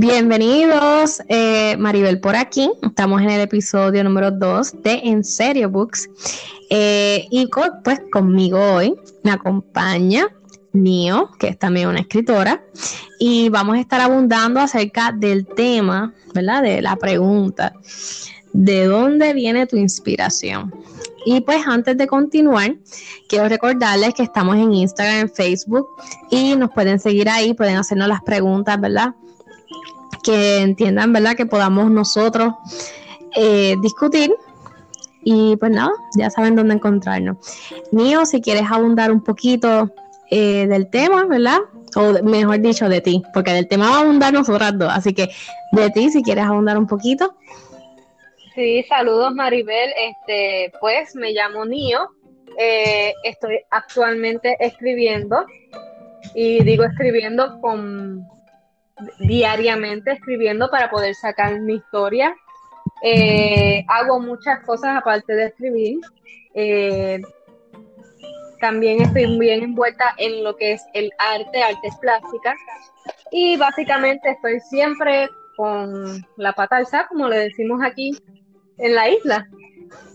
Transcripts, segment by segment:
Bienvenidos, eh, Maribel por aquí. Estamos en el episodio número 2 de En Serio Books. Eh, y pues conmigo hoy me acompaña Nio, que es también una escritora, y vamos a estar abundando acerca del tema, ¿verdad? De la pregunta, ¿de dónde viene tu inspiración? Y pues antes de continuar, quiero recordarles que estamos en Instagram, en Facebook y nos pueden seguir ahí, pueden hacernos las preguntas, ¿verdad? Que entiendan, ¿verdad? Que podamos nosotros eh, discutir. Y pues nada, ya saben dónde encontrarnos. Mío, si quieres abundar un poquito eh, del tema, ¿verdad? O mejor dicho, de ti, porque del tema va a abundar nosotras dos. Así que de ti, si quieres abundar un poquito. Sí, saludos Maribel. Este, pues me llamo Nio. Eh, estoy actualmente escribiendo y digo escribiendo con diariamente escribiendo para poder sacar mi historia. Eh, hago muchas cosas aparte de escribir. Eh, también estoy bien envuelta en lo que es el arte, artes plásticas. Y básicamente estoy siempre con la pata alzada, como le decimos aquí en la isla.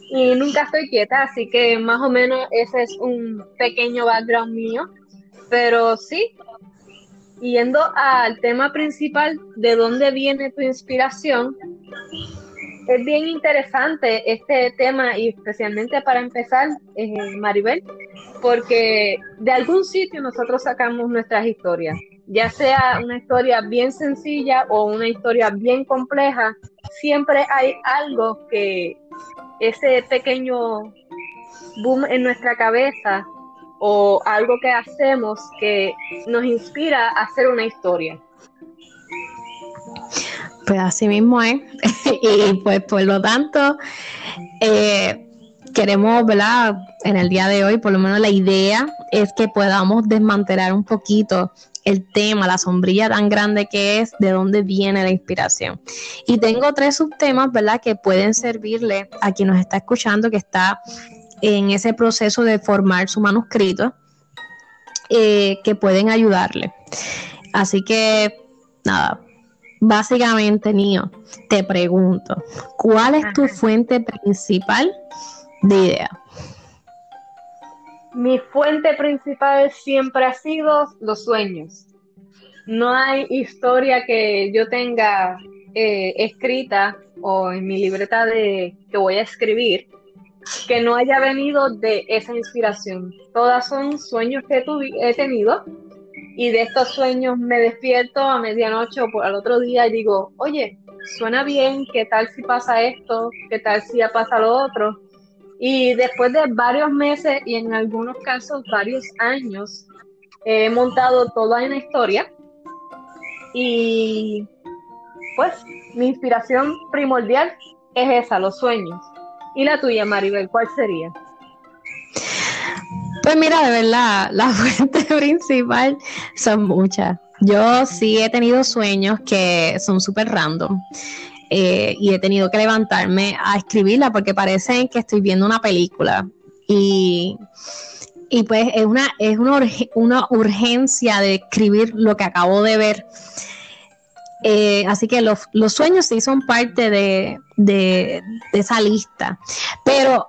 Y nunca estoy quieta, así que más o menos ese es un pequeño background mío. Pero sí, yendo al tema principal, ¿de dónde viene tu inspiración? Es bien interesante este tema y especialmente para empezar, eh, Maribel, porque de algún sitio nosotros sacamos nuestras historias, ya sea una historia bien sencilla o una historia bien compleja, siempre hay algo que ese pequeño boom en nuestra cabeza o algo que hacemos que nos inspira a hacer una historia. Pues así mismo es. y pues por lo tanto, eh, queremos, ¿verdad? En el día de hoy, por lo menos la idea es que podamos desmantelar un poquito el tema, la sombrilla tan grande que es, de dónde viene la inspiración. Y tengo tres subtemas, ¿verdad? Que pueden servirle a quien nos está escuchando, que está en ese proceso de formar su manuscrito eh, que pueden ayudarle. Así que, nada, básicamente, Nio, te pregunto, ¿cuál es tu fuente principal de idea? Mi fuente principal siempre ha sido los sueños. No hay historia que yo tenga eh, escrita o en mi libreta de que voy a escribir que no haya venido de esa inspiración. Todas son sueños que he tenido y de estos sueños me despierto a medianoche o al otro día y digo, oye, suena bien, ¿qué tal si pasa esto? ¿Qué tal si ya pasa lo otro? Y después de varios meses y en algunos casos varios años, he montado toda una historia y pues mi inspiración primordial es esa, los sueños. ¿Y la tuya, Maribel, cuál sería? Pues mira, de verdad, la fuente principal son muchas. Yo sí he tenido sueños que son súper random. Eh, y he tenido que levantarme a escribirla porque parece que estoy viendo una película. Y, pues es una, es una, una urgencia de escribir lo que acabo de ver eh, así que los, sueños sí son parte de, esa lista. Pero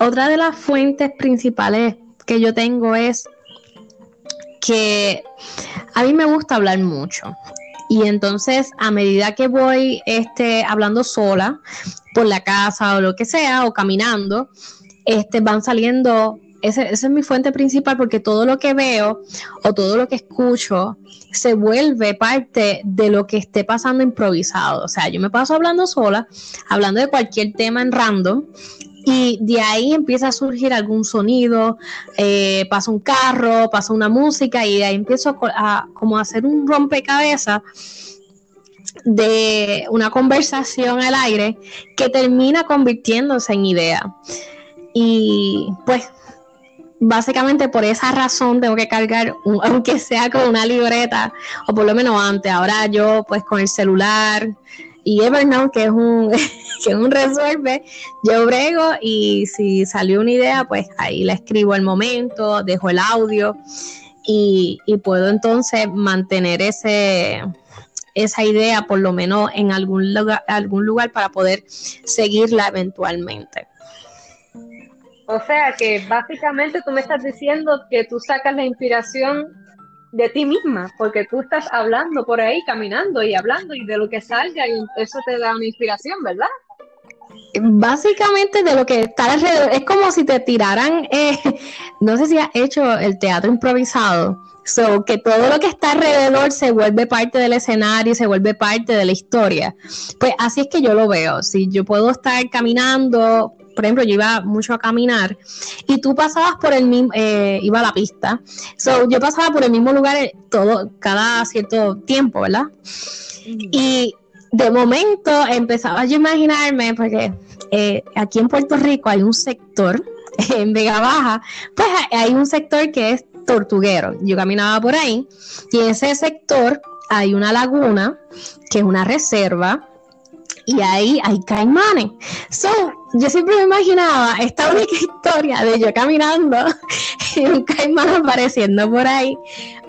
otra de las fuentes principales que yo tengo es que a mí me gusta hablar mucho. Y entonces, a medida que voy este, hablando sola por la casa o lo que sea, o caminando, este, van saliendo esa es mi fuente principal porque todo lo que veo o todo lo que escucho se vuelve parte de lo que esté pasando improvisado. O sea, yo me paso hablando sola, hablando de cualquier tema en random y de ahí empieza a surgir algún sonido, eh, pasa un carro, pasa una música y de ahí empiezo a, como a hacer un rompecabezas de una conversación al aire que termina convirtiéndose en idea. Y pues básicamente por esa razón tengo que cargar, aunque sea con una libreta, o por lo menos antes, ahora yo pues con el celular y Evernote, que es un, que es un resuelve, yo brego y si salió una idea, pues ahí la escribo al momento, dejo el audio y, y puedo entonces mantener ese, esa idea por lo menos en algún lugar, algún lugar para poder seguirla eventualmente. O sea que básicamente tú me estás diciendo que tú sacas la inspiración de ti misma, porque tú estás hablando por ahí, caminando y hablando y de lo que salga y eso te da una inspiración, ¿verdad? Básicamente de lo que está alrededor, es como si te tiraran, eh, no sé si has hecho el teatro improvisado, so, que todo lo que está alrededor se vuelve parte del escenario, se vuelve parte de la historia. Pues así es que yo lo veo, si yo puedo estar caminando por ejemplo, yo iba mucho a caminar y tú pasabas por el mismo, eh, iba a la pista, so, yo pasaba por el mismo lugar eh, todo, cada cierto tiempo, ¿verdad? Y de momento empezaba yo a imaginarme, porque eh, aquí en Puerto Rico hay un sector, en Vega Baja, pues hay un sector que es tortuguero. Yo caminaba por ahí y en ese sector hay una laguna que es una reserva y ahí hay caimanes. So, yo siempre me imaginaba esta única historia de yo caminando y un caimán apareciendo por ahí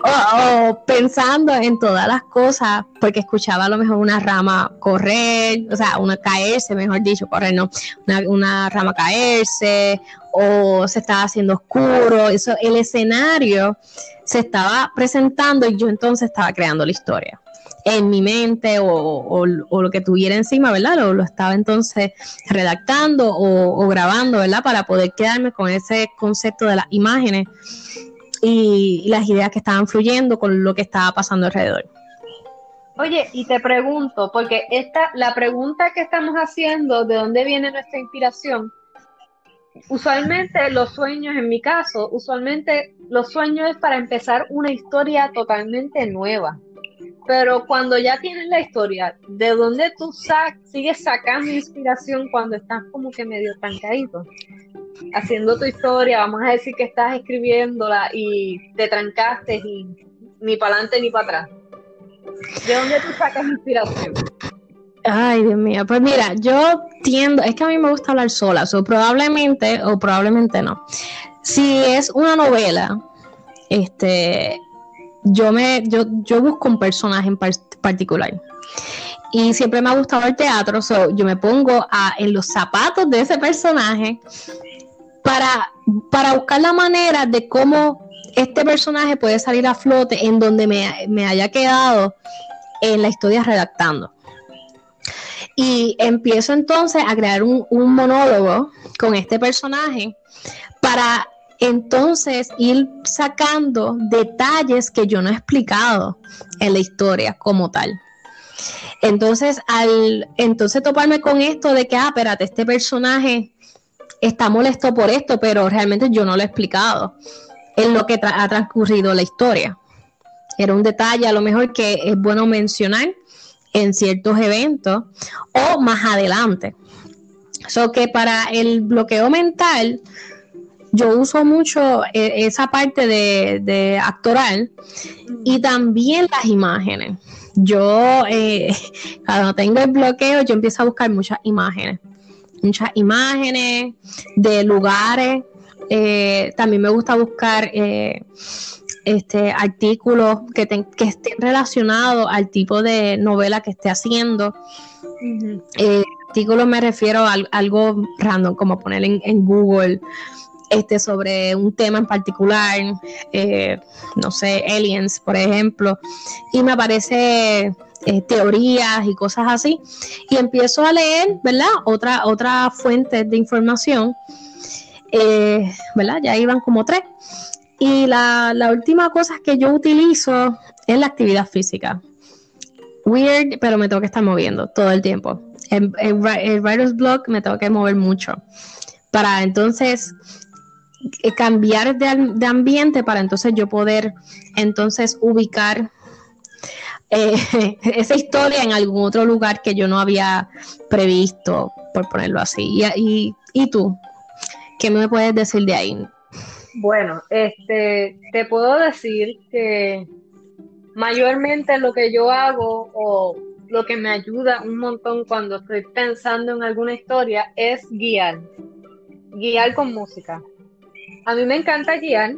o, pensando en todas las cosas porque escuchaba a lo mejor una rama correr, o sea, una caerse, mejor dicho, correr, no, una, una rama caerse o se estaba haciendo oscuro, eso, el escenario se estaba presentando y yo entonces estaba creando la historia en mi mente o, lo que tuviera encima, ¿verdad? Lo, lo estaba entonces redactando o, grabando, ¿verdad? Para poder quedarme con ese concepto de las imágenes y, las ideas que estaban fluyendo con lo que estaba pasando alrededor. Oye, y te pregunto, porque esta, la pregunta que estamos haciendo, ¿de dónde viene nuestra inspiración? Usualmente los sueños, en mi caso, usualmente los sueños es para empezar una historia totalmente nueva. Pero cuando ya tienes la historia, ¿de dónde tú sigues sacando inspiración cuando estás como que medio trancadito? Haciendo tu historia, vamos a decir que estás escribiéndola y te trancaste y ni para adelante ni para atrás. ¿De dónde tú sacas inspiración? Ay, Dios mío. Pues mira, yo tiendo, es que a mí me gusta hablar sola, o probablemente, o probablemente no. Si es una novela, este, yo me, yo, yo busco un personaje en particular. Y siempre me ha gustado el teatro, yo me pongo en los zapatos de ese personaje para, para buscar la manera de cómo este personaje puede salir a flote en donde me, haya quedado en la historia redactando. Y empiezo entonces a crear un monólogo con este personaje para entonces ir sacando detalles que yo no he explicado en la historia como tal. Entonces, al entonces toparme con esto de que, ah, espérate, este personaje está molesto por esto, pero realmente yo no lo he explicado en lo que ha transcurrido la historia. Era un detalle a lo mejor que es bueno mencionar en ciertos eventos o más adelante. So que para el bloqueo mental, yo uso mucho eh, esa parte de, actoral y también las imágenes. Yo, eh, cuando tengo el bloqueo, yo empiezo a buscar muchas imágenes. Muchas imágenes de lugares. Eh, también me gusta buscar este, artículos que, que estén relacionados al tipo de novela que esté haciendo. artículos me refiero a, algo random, como poner en Google este, sobre un tema en particular, eh, no sé, aliens, por ejemplo, y me aparece eh, teorías y cosas así, y empiezo a leer, ¿verdad? Otra, otra fuente de información, eh, ¿verdad? Ya iban como tres. Y la, la última cosa que yo utilizo es la actividad física. Weird, pero me tengo que estar moviendo todo el tiempo. El, el, writer's block me tengo que mover mucho para entonces cambiar de, ambiente para entonces yo poder entonces ubicar eh, esa historia en algún otro lugar que yo no había previsto, por ponerlo así. Y, y, tú, ¿qué me puedes decir de ahí? Bueno, este, te puedo decir que mayormente lo que yo hago o lo que me ayuda un montón cuando estoy pensando en alguna historia es guiar, guiar con música. A mí me encanta guiar.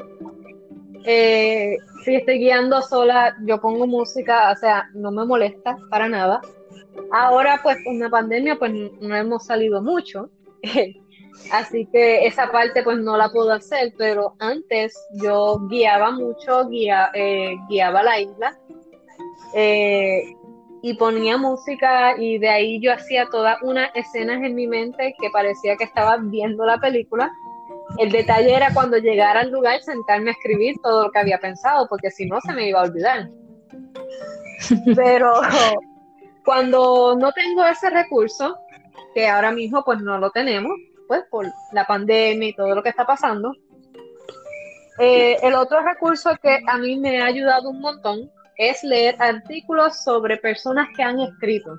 Eh, si estoy guiando sola, yo pongo música, o sea, no me molesta para nada. Ahora, pues, con la pandemia, pues no hemos salido mucho. Así que esa parte pues no la puedo hacer, pero antes yo guiaba mucho, guía, eh, guiaba la isla eh, y ponía música y de ahí yo hacía todas unas escenas en mi mente que parecía que estaba viendo la película. El detalle era cuando llegara al lugar sentarme a escribir todo lo que había pensado, porque si no se me iba a olvidar. Pero cuando no tengo ese recurso, que ahora mismo pues no lo tenemos, pues por la pandemia y todo lo que está pasando. Eh, el otro recurso que a mí me ha ayudado un montón es leer artículos sobre personas que han escrito.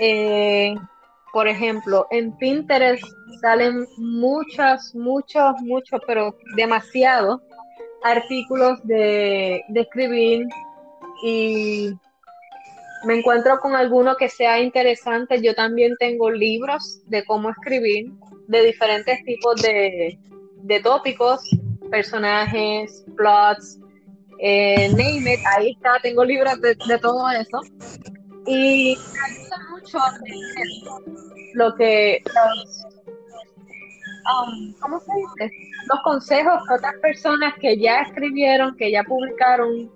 Eh, por ejemplo, en Pinterest salen muchos, muchos, muchos, pero demasiados artículos de, de escribir y me encuentro con alguno que sea interesante. Yo también tengo libros de cómo escribir de diferentes tipos de, tópicos, personajes, plots, eh, name it, ahí está, tengo libros de, todo eso. Y me ayuda mucho lo que los, um, ¿cómo se dice? Los consejos que otras personas que ya escribieron, que ya publicaron,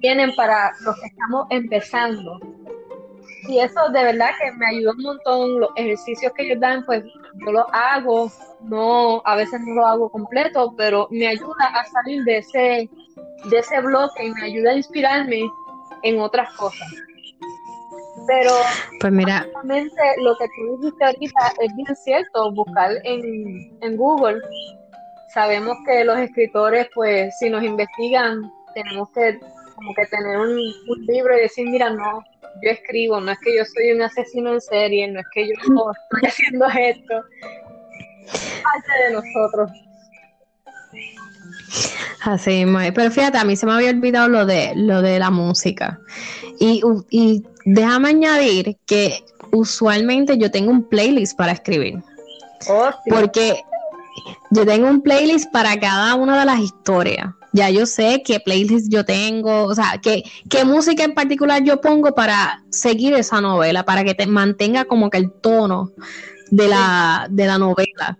tienen para los que estamos empezando. Y eso de verdad que me ayuda un montón. Los ejercicios que ellos dan, pues yo los hago, no, a veces no lo hago completo, pero me ayuda a salir de ese, de ese bloque y me ayuda a inspirarme en otras cosas. Pero pues mira, lo que tú dijiste ahorita es bien cierto, buscar en, en Google. Sabemos que los escritores, pues, si nos investigan, tenemos que como que tener un, un libro y decir, mira, no, yo escribo, no es que yo soy un asesino en serie, no es que yo estoy haciendo esto, parte de nosotros. Así, pero fíjate, a mí se me había olvidado lo de lo de la música. Y, y déjame añadir que usualmente yo tengo un playlist para escribir. Oh, Porque yo tengo un playlist para cada una de las historias ya yo sé qué playlist yo tengo, o sea, qué, qué música en particular yo pongo para seguir esa novela, para que te mantenga como que el tono de la, de la novela.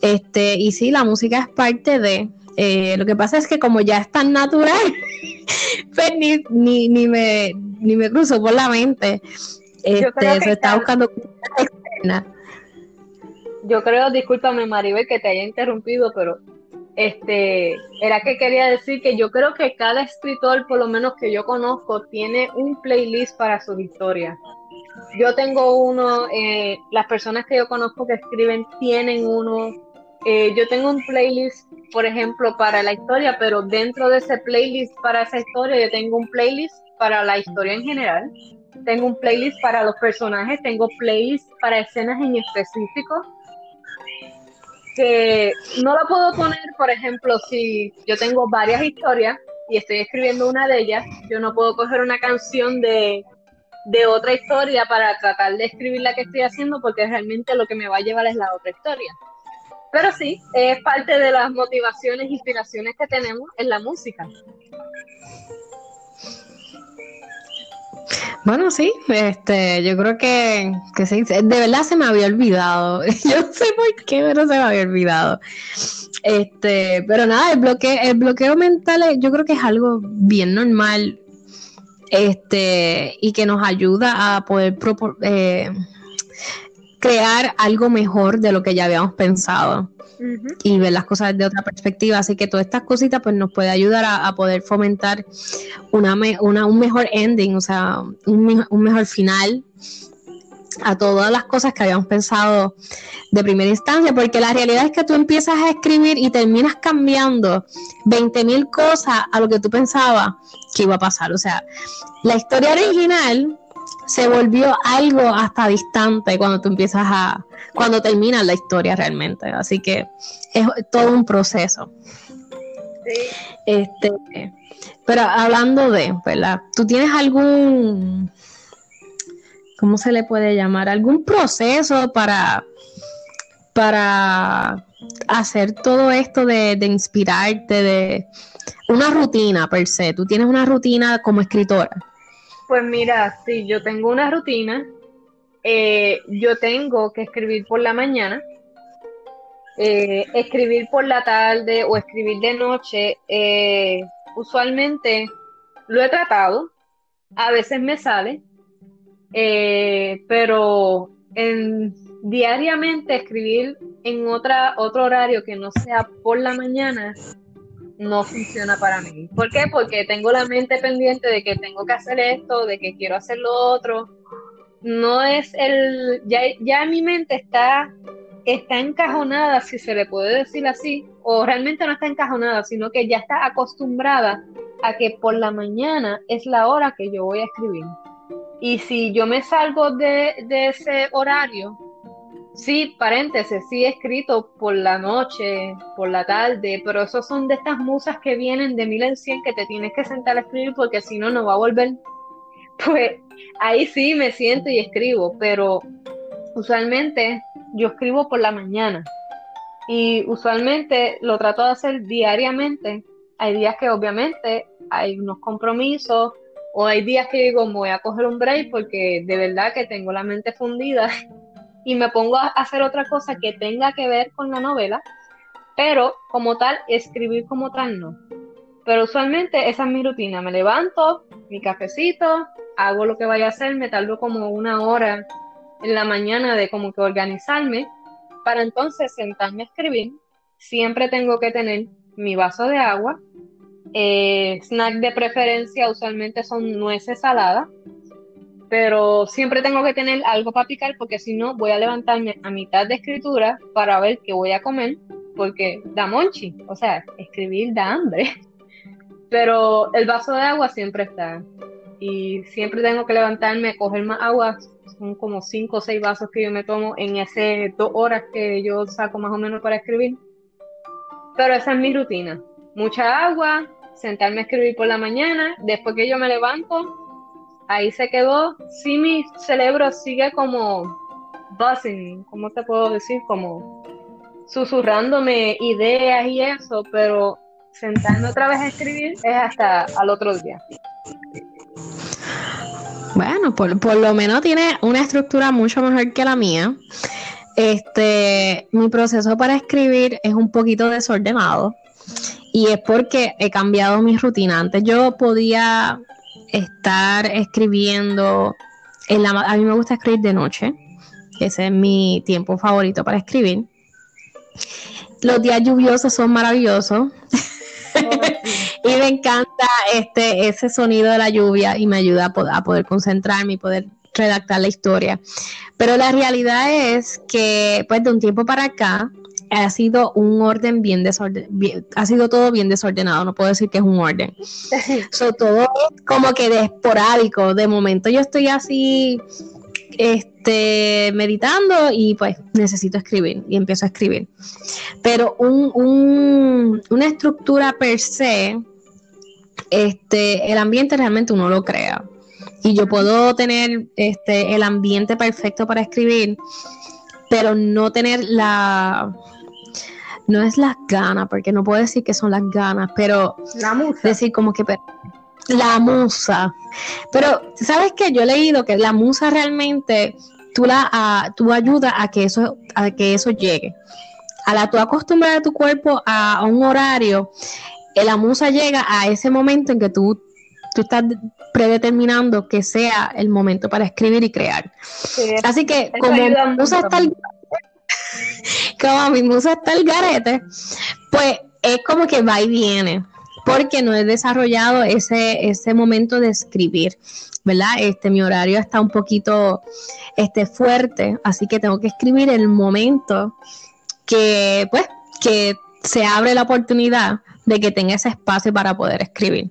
Este, y sí, la música es parte de. Eh, lo que pasa es que como ya es tan natural, pues ni, ni, ni, me, ni me cruzo por la mente. Este, se está buscando Yo creo, discúlpame Maribel que te haya interrumpido, pero este, era que quería decir que yo creo que cada escritor, por lo menos que yo conozco, tiene un playlist para su historia. Yo tengo uno, eh, las personas que yo conozco que escriben tienen uno. Eh, yo tengo un playlist, por ejemplo, para la historia, pero dentro de ese playlist para esa historia, yo tengo un playlist para la historia en general. Tengo un playlist para los personajes, tengo playlist para escenas en específico que no la puedo poner, por ejemplo, si yo tengo varias historias y estoy escribiendo una de ellas, yo no puedo coger una canción de, de otra historia para tratar de escribir la que estoy haciendo porque realmente lo que me va a llevar es la otra historia. Pero sí, es parte de las motivaciones e inspiraciones que tenemos en la música. Bueno, sí, este, yo creo que, que sí, de verdad se me había olvidado. Yo no sé por qué, pero se me había olvidado. Este, pero nada, el bloqueo, el bloqueo mental yo creo que es algo bien normal. Este, y que nos ayuda a poder eh, crear algo mejor de lo que ya habíamos pensado y ver las cosas de otra perspectiva. Así que todas estas cositas pues nos puede ayudar a, poder fomentar una, una, un mejor ending, o sea, un, un mejor final a todas las cosas que habíamos pensado de primera instancia, porque la realidad es que tú empiezas a escribir y terminas cambiando 20 mil cosas a lo que tú pensabas que iba a pasar. O sea, la historia original se volvió algo hasta distante cuando tú empiezas a, cuando termina la historia realmente. Así que es todo un proceso. Este, pero hablando de, ¿verdad? ¿Tú tienes algún ¿cómo se le puede llamar? Algún proceso para, para hacer todo esto de, inspirarte, de una rutina per se. ¿Tú tienes una rutina como escritora? Pues mira, sí, yo tengo una rutina. Eh, yo tengo que escribir por la mañana, eh, escribir por la tarde o escribir de noche. Eh, usualmente lo he tratado, a veces me sale, pero en, diariamente escribir en otra, otro horario que no sea por la mañana no funciona para mí. ¿Por qué? Porque tengo la mente pendiente de que tengo que hacer esto, de que quiero hacer lo otro. No es el, ya, ya mi mente está, está encajonada, si se le puede decir así, o realmente no está encajonada, sino que ya está acostumbrada a que por la mañana es la hora que yo voy a escribir. Y si yo me salgo de, ese horario, sí, paréntesis, sí escrito por la noche, por la tarde, pero esos son de estas musas que vienen de mil en cien que te tienes que sentar a escribir porque si no, no va a volver. Pues ahí sí me siento y escribo, pero usualmente yo escribo por la mañana y usualmente lo trato de hacer diariamente. Hay días que obviamente hay unos compromisos o hay días que digo, me voy a coger un break porque de verdad que tengo la mente fundida y me pongo a hacer otra cosa que tenga que ver con la novela, pero como tal, escribir como tal no. Pero usualmente esa es mi rutina, me levanto, mi cafecito, hago lo que vaya a hacer, me tardo como una hora en la mañana de como que organizarme, para entonces sentarme a escribir. Siempre tengo que tener mi vaso de agua, eh, snack de preferencia usualmente son nueces saladas, pero siempre tengo que tener algo para picar porque si no voy a levantarme a mitad de escritura para ver qué voy a comer, porque da monchi, o sea, escribir da hambre. Pero el vaso de agua siempre está y siempre tengo que levantarme, coger más agua, son como cinco o seis vasos que yo me tomo en esas dos horas que yo saco más o menos para escribir. Pero esa es mi rutina. Mucha agua, sentarme a escribir por la mañana, después que yo me levanto, ahí se quedó. Sí, mi cerebro sigue como buzzing, ¿cómo te puedo decir? Como susurrándome ideas y eso, pero sentarme otra vez a escribir es hasta al otro día. Bueno, por, por lo menos tiene una estructura mucho mejor que la mía. Este, mi proceso para escribir es un poquito desordenado y es porque he cambiado mi rutina. Antes yo podía estar escribiendo, en la, a mí me gusta escribir de noche, ese es mi tiempo favorito para escribir. Los días lluviosos son maravillosos. y me encanta este ese sonido de la lluvia y me ayuda a a poder concentrarme y poder redactar la historia. Pero la realidad es que, pues, de un tiempo para acá, ha sido un orden bien desordenado, ha sido todo bien desordenado, no puedo decir que es un orden. So, todo es como que de esporádico, de momento yo estoy así este meditando y pues necesito escribir y empiezo a escribir. Pero un, un, una estructura per se, este, el ambiente realmente uno lo crea. Y yo puedo tener este, el ambiente perfecto para escribir, pero no tener la, no es las ganas, porque no puedo decir que son las ganas, pero la musa. decir como que la musa. Pero sabes que yo he leído que la musa realmente tú la tú ayudas a que eso a que eso llegue. A la tú acostumbrar a tu cuerpo a, un horario, eh, la musa llega a ese momento en que tú tú estás predeterminando que sea el momento para escribir y crear. Así que como la musa está como mi musa está el garete, pues es como que va y viene. porque no he desarrollado ese, ese momento de escribir, ¿verdad? Este, mi horario está un poquito este, fuerte, así que tengo que escribir el momento que, pues, que se abre la oportunidad de que tenga ese espacio para poder escribir.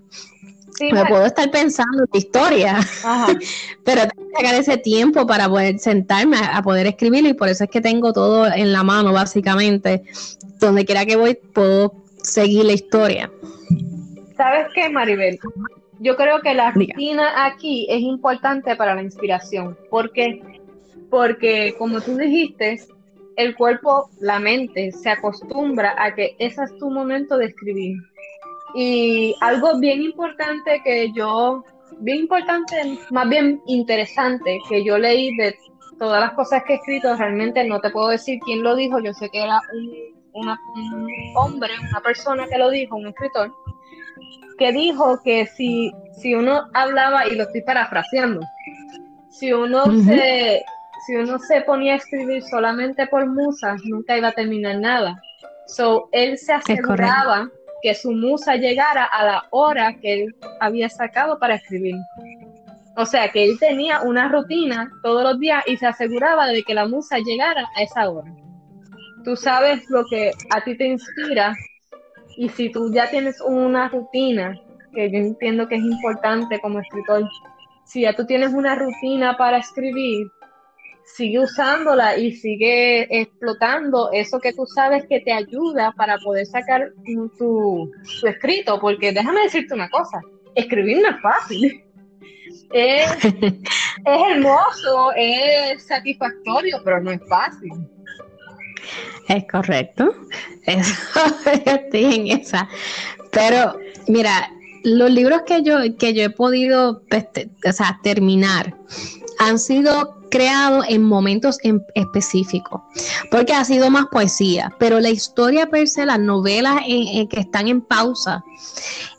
Me puedo estar pensando en historia, pero tengo que sacar ese tiempo para poder sentarme a, poder escribir y por eso es que tengo todo en la mano, básicamente. Donde quiera que voy, puedo seguir la historia. ¿Sabes qué, Maribel? Yo creo que la rutina aquí es importante para la inspiración. ¿Por qué? Porque, como tú dijiste, el cuerpo, la mente, se acostumbra a que ese es tu momento de escribir. Y algo bien importante que yo, bien importante, más bien interesante, que yo leí de todas las cosas que he escrito, realmente no te puedo decir quién lo dijo, yo sé que era un, un hombre, una persona que lo dijo, un escritor, que dijo que si, si uno hablaba, y lo estoy parafraseando, si uno se si uno se ponía a escribir solamente por musas, nunca iba a terminar nada. So, él se aseguraba que su musa llegara a la hora que él había sacado para escribir. O sea, que él tenía una rutina todos los días y se aseguraba de que la musa llegara a esa hora. Tú sabes lo que a ti te inspira y si tú ya tienes una rutina, que yo entiendo que es importante como escritor, si ya tú tienes una rutina para escribir, sigue usándola y sigue explotando eso que tú sabes que te ayuda para poder sacar tu, escrito, porque déjame decirte una cosa, escribir no es fácil. Es, es hermoso, es satisfactorio, pero no es fácil. Es correcto. estoy en esa. Pero, mira, los libros que yo, que yo he podido pues, terminar han sido creados en momentos en específicos, porque ha sido más poesía, pero la historia per se, las novelas que están en pausa,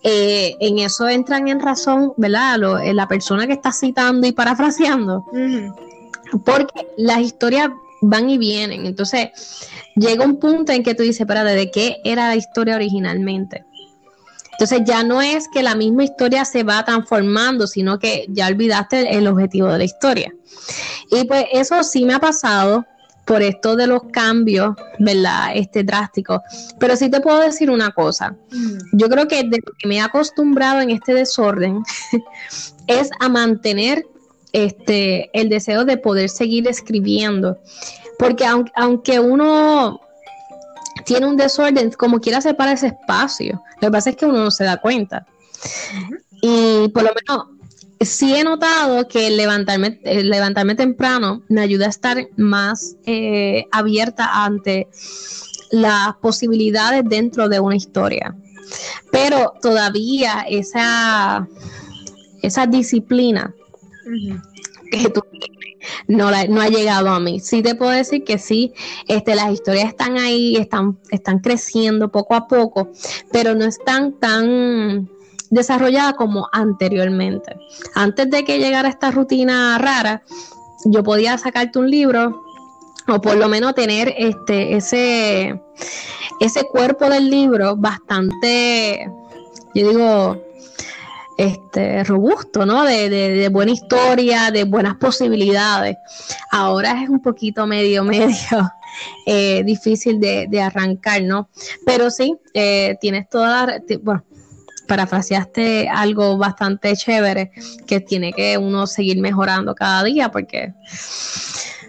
eh, en eso entran en razón, ¿verdad? Eh, la persona que está citando y parafraseando, porque las historias van y vienen. Entonces, llega un punto en que tú dices, espérate, ¿de qué era la historia originalmente? Entonces ya no es que la misma historia se va transformando, sino que ya olvidaste el objetivo de la historia. Y pues eso sí me ha pasado por esto de los cambios, ¿verdad? Este drástico. Pero sí te puedo decir una cosa. Mm. Yo creo que de que me he acostumbrado en este desorden es a mantener este, el deseo de poder seguir escribiendo. Porque aunque, uno tiene un desorden, como quiera se para ese espacio. Lo que pasa es que uno no se da cuenta. Y por lo menos sí he notado que el levantarme, levantarme temprano me ayuda a estar más eh, abierta ante las posibilidades dentro de una historia. Pero todavía esa, esa disciplina que tú no, no ha llegado a mí. Sí te puedo decir que sí, este, las historias están ahí, están, están creciendo poco a poco, pero no están tan desarrolladas como anteriormente. Antes de que llegara esta rutina rara, yo podía sacarte un libro o por lo menos tener este ese ese cuerpo del libro bastante yo digo este, robusto, ¿no? De, buena historia, de buenas posibilidades. Ahora es un poquito medio, medio eh, difícil de, arrancar, ¿no? Pero sí, eh, tienes toda, bueno, parafraseaste algo bastante chévere que tiene que uno seguir mejorando cada día porque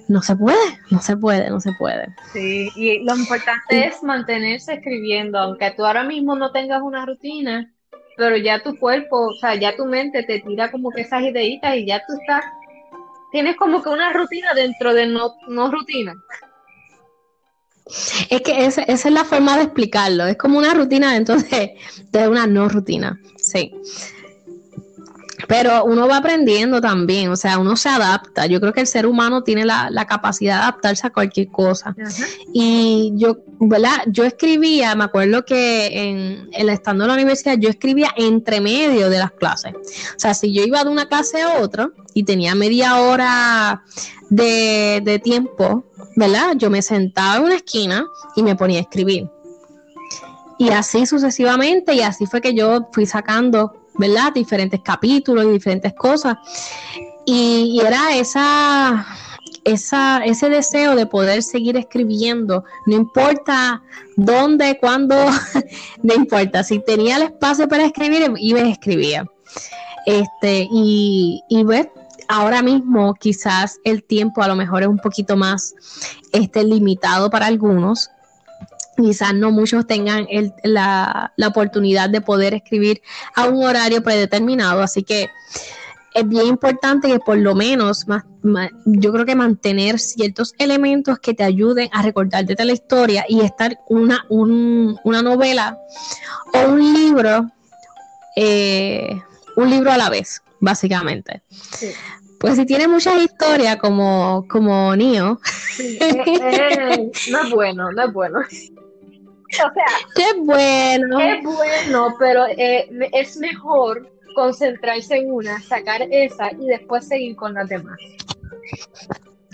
no se puede, no se puede, no se puede. Sí, y lo importante es mantenerse escribiendo, aunque tú ahora mismo no tengas una rutina, pero ya tu cuerpo, o sea, ya tu mente te tira como que esas ideitas y ya tú estás, tienes como que una rutina dentro de no, no rutina. Es que esa, esa, es la forma de explicarlo, es como una rutina dentro de, de una no rutina, sí. Pero uno va aprendiendo también, o sea, uno se adapta. Yo creo que el ser humano tiene la, capacidad de adaptarse a cualquier cosa. Y yo, ¿verdad? Yo escribía, me acuerdo que en, el estando en la universidad, yo escribía entre medio de las clases. O sea, si yo iba de una clase a otra y tenía media hora de, de tiempo, ¿verdad? Yo me sentaba en una esquina y me ponía a escribir. y así sucesivamente, y así fue que yo fui sacando, ¿verdad? Diferentes capítulos y diferentes cosas. Y, era esa, esa, ese deseo de poder seguir escribiendo, no importa dónde, cuándo, no importa. Si tenía el espacio para escribir, iba y escribía. Este, y, y pues, ahora mismo quizás el tiempo a lo mejor es un poquito más este, limitado para algunos. Quizás no muchos tengan la, la oportunidad de poder escribir a un horario predeterminado, así que es bien importante que por lo menos, yo creo que mantener ciertos elementos que te ayuden a recordarte de la historia y estar una, una novela o un libro, eh, un libro a la vez, básicamente. Pues si tiene muchas historias como, como Nio. Eh, eh, no es bueno, no es bueno. O sea, es bueno. Es bueno, pero es mejor concentrarse en una, sacar esa y después seguir con las demás.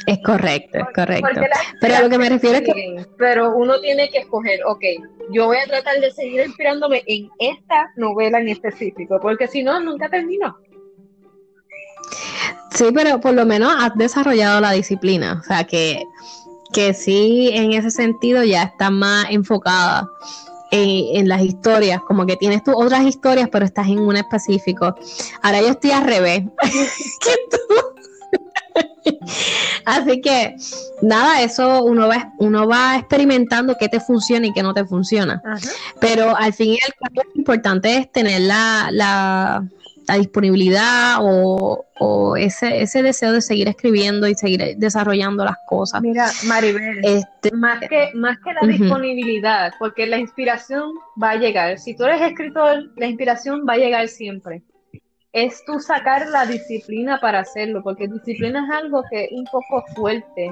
Es correcto, es correcto. Pero a lo que me refiero es que... Pero uno tiene que escoger, ok, yo voy a tratar de seguir inspirándome en esta novela en específico, porque si no, nunca termino. Sí, pero por lo menos has desarrollado la disciplina, o sea que, que sí, en ese sentido ya está más enfocada en, las historias, como que tienes tus otras historias, pero estás en una específico. Ahora yo estoy al revés que tú. Así que nada, eso uno va, uno va experimentando qué te funciona y qué no te funciona. Pero al fin y al cabo lo importante es tener la, la, la disponibilidad o, ese, ese deseo de seguir escribiendo y seguir desarrollando las cosas. Mira, Maribel, este, más, que, más que la disponibilidad, porque la inspiración va a llegar. Si tú eres escritor, la inspiración va a llegar siempre. Es tú sacar la disciplina para hacerlo, porque disciplina es algo que es un poco fuerte,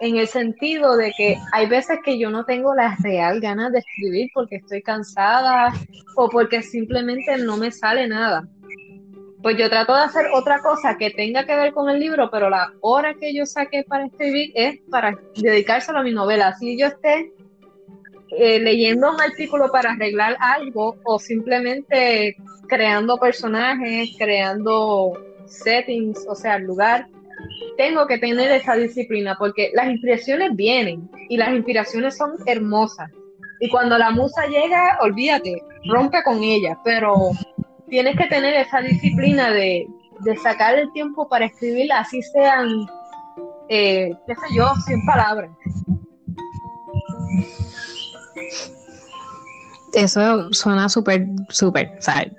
en el sentido de que hay veces que yo no tengo la real ganas de escribir porque estoy cansada o porque simplemente no me sale nada pues yo trato de hacer otra cosa que tenga que ver con el libro, pero la hora que yo saqué para escribir es para dedicárselo a mi novela. Si yo esté eh, leyendo un artículo para arreglar algo o simplemente creando personajes, creando settings, o sea, lugar, tengo que tener esa disciplina porque las inspiraciones vienen y las inspiraciones son hermosas. Y cuando la musa llega, olvídate, rompe con ella, pero tienes que tener esa disciplina de, sacar el tiempo para escribir, así sean, eh, qué sé yo, sin palabras. Eso suena súper, súper, ¿sabes?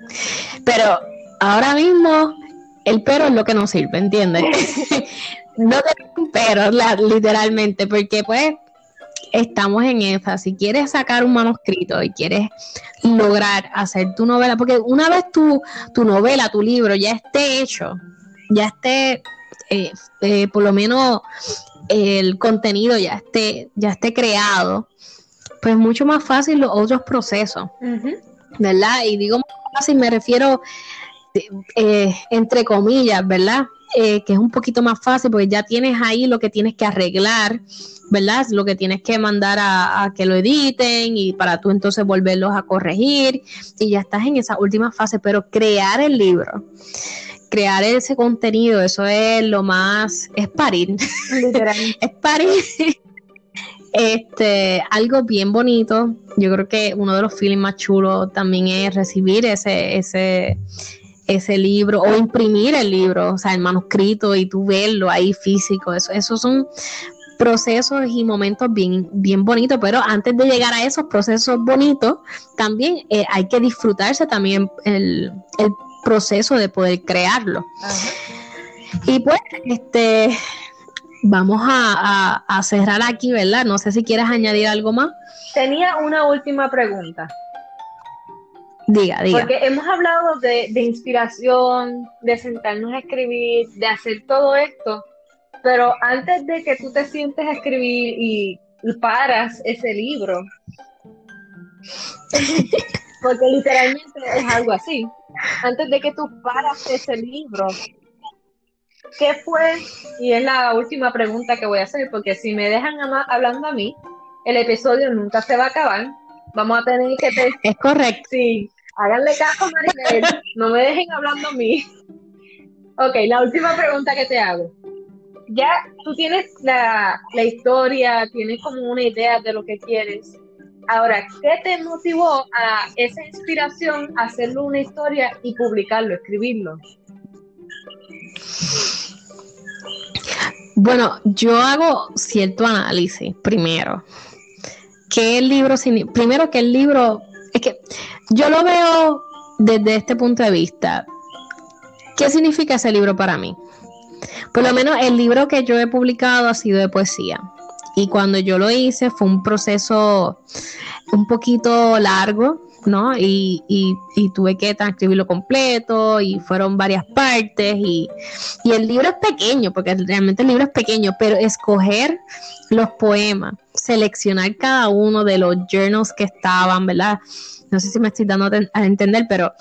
Pero ahora mismo el pero es lo que nos sirve, ¿entiendes? no pero, literalmente, porque pues estamos en esa. Si quieres sacar un manuscrito y quieres lograr hacer tu novela, porque una vez tu, tu novela, tu libro ya esté hecho, ya esté, eh, eh, por lo menos el contenido ya esté, ya esté creado, pues mucho más fácil los otros procesos, ¿verdad? Y digo más fácil, me refiero eh, entre comillas, ¿verdad? que es un poquito más fácil porque ya tienes ahí lo que tienes que arreglar ¿verdad? Lo que tienes que mandar a, que lo editen y para tú entonces volverlos a corregir y ya estás en esa última fase, pero crear el libro, crear ese contenido, eso es lo más, es parir, es parir. Este, algo bien bonito. Yo creo que uno de los feelings más chulos también es recibir ese, ese, ese libro o imprimir el libro, o sea, el manuscrito y tú verlo ahí físico. Eso, esos son procesos y momentos bien, bien bonitos, pero antes de llegar a esos procesos bonitos, también eh, hay que disfrutarse también el, proceso de poder crearlo. Y pues, este, vamos a, cerrar aquí, ¿verdad? No sé si quieres añadir algo más. Tenía una última pregunta. Diga, diga. Porque hemos hablado de, de inspiración, de sentarnos a escribir, de hacer todo esto, pero antes de que tú te sientes a escribir y, paras ese libro, porque literalmente es algo así, antes de que tú paras ese libro, ¿qué fue? Y es la última pregunta que voy a hacer, porque si me dejan hablando a mí, el episodio nunca se va a acabar. Vamos a tener que... Es correcto. Sí, háganle caso Maribel, no me dejen hablando a mí. Ok, la última pregunta que te hago. Ya tú tienes la, la historia, tienes como una idea de lo que quieres. Ahora, ¿qué te motivó a esa inspiración a hacerlo una historia y publicarlo, escribirlo? Bueno, yo hago cierto análisis primero. ¿Qué el libro primero que el libro que yo lo veo desde este punto de vista. ¿Qué significa ese libro para mí? Por lo menos el libro que yo he publicado ha sido de poesía. Y cuando yo lo hice fue un proceso un poquito largo, ¿no? Y, tuve que transcribirlo completo y fueron varias partes y, y, el libro es pequeño, porque realmente el libro es pequeño, pero escoger los poemas, seleccionar cada uno de los journals que estaban, ¿verdad? No sé si me estoy dando a entender, pero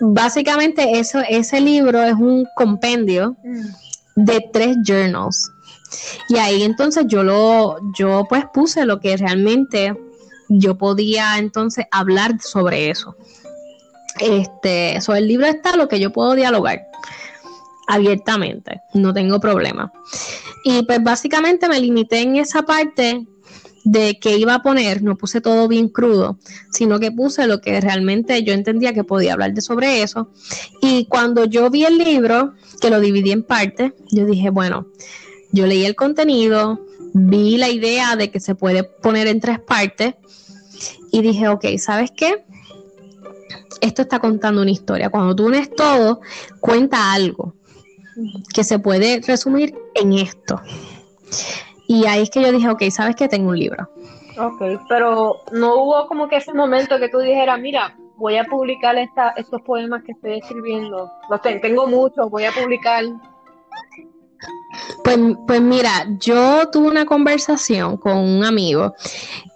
básicamente eso, ese libro es un compendio mm. de tres journals. Y ahí entonces yo lo, yo pues puse lo que realmente yo podía entonces hablar sobre eso. Este, sobre el libro está lo que yo puedo dialogar abiertamente, no tengo problema. Y pues básicamente me limité en esa parte de que iba a poner, no puse todo bien crudo, sino que puse lo que realmente yo entendía que podía hablar de sobre eso. Y cuando yo vi el libro, que lo dividí en partes, yo dije, bueno, yo leí el contenido, vi la idea de que se puede poner en tres partes y dije, ok, ¿sabes qué? Esto está contando una historia. Cuando tú unes todo, cuenta algo que se puede resumir en esto. Y ahí es que yo dije, ok, ¿sabes qué? Tengo un libro. Ok, pero no hubo como que ese momento que tú dijeras, mira, voy a publicar esta, estos poemas que estoy escribiendo. Los tengo muchos, voy a publicar. Pues, pues mira, yo tuve una conversación con un amigo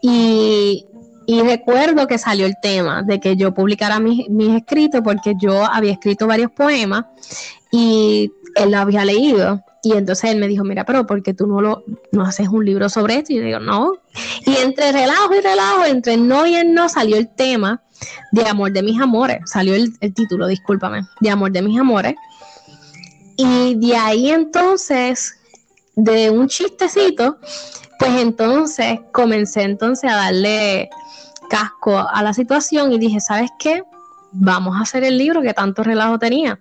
y y recuerdo que salió el tema de que yo publicara mis, escritos porque yo había escrito varios poemas y él lo había leído. Y entonces él me dijo, mira, pero ¿por qué tú no, lo, no haces un libro sobre esto? Y yo digo, no. Y entre relajo y relajo, entre no y el no, salió el tema de Amor de mis amores. Salió el, el título, discúlpame, de Amor de mis amores. Y de ahí entonces, de un chistecito, pues entonces comencé entonces a darle casco a la situación y dije, ¿sabes qué? Vamos a hacer el libro que tanto relajo tenía.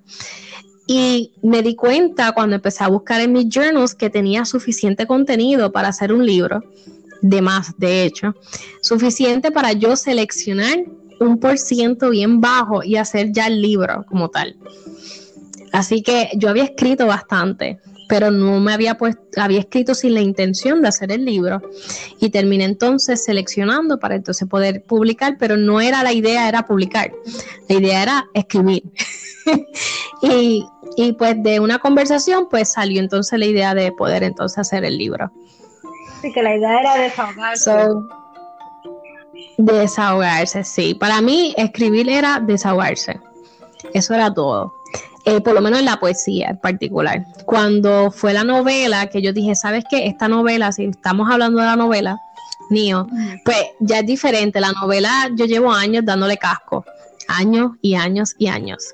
Y me di cuenta cuando empecé a buscar en mis journals que tenía suficiente contenido para hacer un libro, de más, de hecho, suficiente para yo seleccionar un por ciento bien bajo y hacer ya el libro como tal. Así que yo había escrito bastante, pero no me había puesto, había escrito sin la intención de hacer el libro y terminé entonces seleccionando para entonces poder publicar, pero no era la idea, era publicar, la idea era escribir. y, y pues de una conversación pues salió entonces la idea de poder entonces hacer el libro. Sí, que la idea era desahogarse. desahogarse, sí. Para mí escribir era desahogarse. Eso era todo. Eh, por lo menos en la poesía en particular. Cuando fue la novela, que yo dije, ¿sabes qué? Esta novela, si estamos hablando de la novela, mío, pues ya es diferente. La novela yo llevo años dándole casco, años y años y años.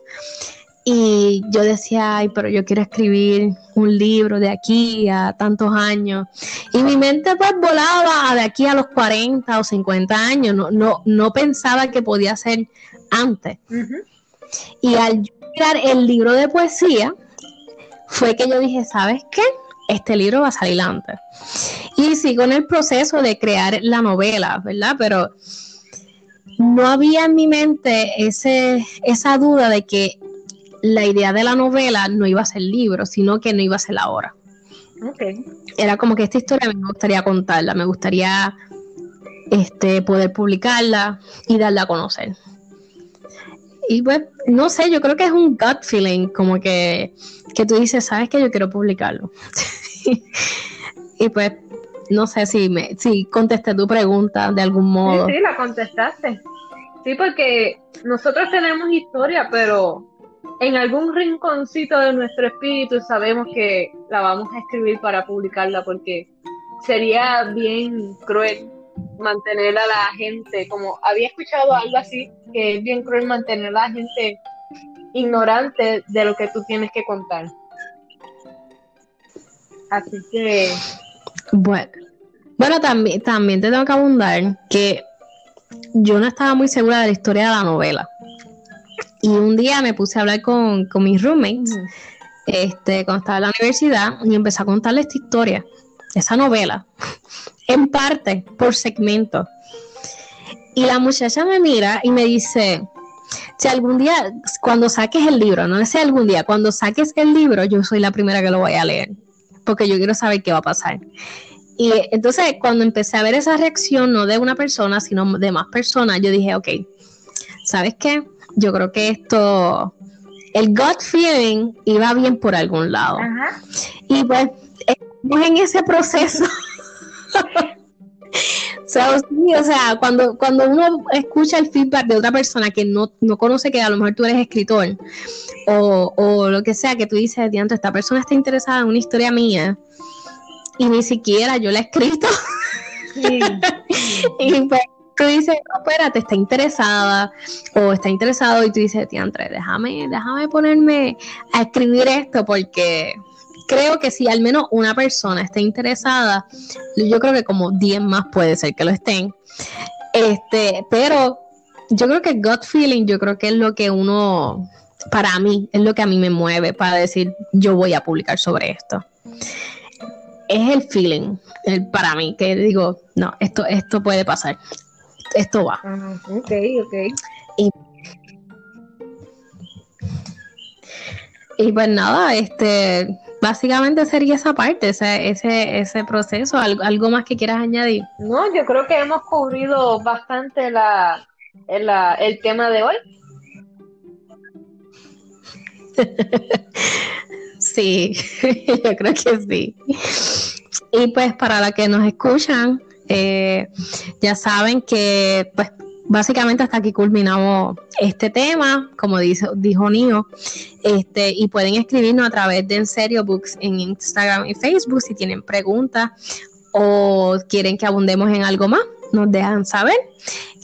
Y yo decía, ay, pero yo quiero escribir un libro de aquí a tantos años. Y mi mente pues volaba de aquí a los 40 o 50 años. No, no, no pensaba que podía ser antes. Y al mirar el libro de poesía, fue que yo dije, ¿sabes qué? Este libro va a salir antes. Y sigo en el proceso de crear la novela, ¿verdad? Pero no había en mi mente ese, esa duda de que la idea de la novela no iba a ser libro, sino que no iba a ser la obra. Okay. Era como que esta historia me gustaría contarla, me gustaría este, poder publicarla y darla a conocer y pues, no sé, yo creo que es un gut feeling, como que, que tú dices, sabes que yo quiero publicarlo. y pues, no sé si, me, si contesté tu pregunta de algún modo. Sí, sí, la contestaste. Sí, porque nosotros tenemos historia, pero en algún rinconcito de nuestro espíritu sabemos que la vamos a escribir para publicarla porque sería bien cruel mantener a la gente, como había escuchado algo así, que es bien cruel mantener a la gente ignorante de lo que tú tienes que contar. Así que... Bueno, bueno también, también te tengo que abundar que yo no estaba muy segura de la historia de la novela. Y un día me puse a hablar con, mis roommates, este, cuando estaba en la universidad, y empecé a contarle esta historia, esa novela, en parte, por segmento. Y la muchacha me mira y me dice, si algún día, cuando saques el libro, no sé algún día, cuando saques el libro, yo soy la primera que lo voy a leer, porque yo quiero saber qué va a pasar. Y entonces, cuando empecé a ver esa reacción, no de una persona, sino de más personas, yo dije, ok, ¿sabes qué? Yo creo que esto, el gut feeling iba bien por algún lado. Y pues, estamos en ese proceso. o sea, cuando, cuando uno escucha el feedback de otra persona que no, conoce que a lo mejor tú eres escritor o, o lo que sea, que tú dices, dianto, esta persona está interesada en una historia mía y ni siquiera yo la he escrito. y pues tú dices, espérate, está interesada o está interesado y tú dices, Andrés, déjame, déjame ponerme a escribir esto porque creo que si al menos una persona está interesada, yo creo que como 10 más puede ser que lo estén. Este, pero yo creo que gut feeling, yo creo que es lo que uno, para mí, es lo que a mí me mueve para decir, yo voy a publicar sobre esto es el feeling el, para mí, que digo, no, esto, esto puede pasar, esto va. Ah, ok, ok. Y, pues nada, este, básicamente sería esa parte, ese, ese, ese proceso, ¿Algo, algo más que quieras añadir. No, yo creo que hemos cubrido bastante la, el tema de hoy. Sí, yo creo que sí. Y pues para la que nos escuchan, eh, ya saben que pues básicamente hasta aquí culminamos este tema, como dijo, Nio, este, y pueden escribirnos a través de En Serio Books en Instagram y Facebook si tienen preguntas o quieren que abundemos en algo más, nos dejan saber.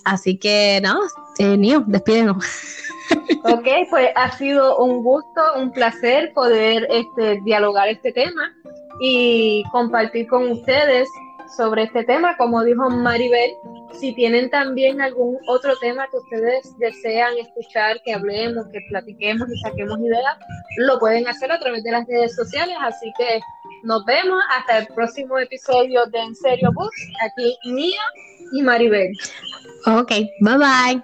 Así que nada, eh, Nio, despídenos. Ok, pues ha sido un gusto, un placer poder este, dialogar este tema y compartir con ustedes sobre este tema. Como dijo Maribel, si tienen también algún otro tema que ustedes desean escuchar, que hablemos, que platiquemos y saquemos ideas, lo pueden hacer a través de las redes sociales. Así que nos vemos hasta el próximo episodio de En Serio Books. Aquí Mía y Maribel. Ok, bye bye.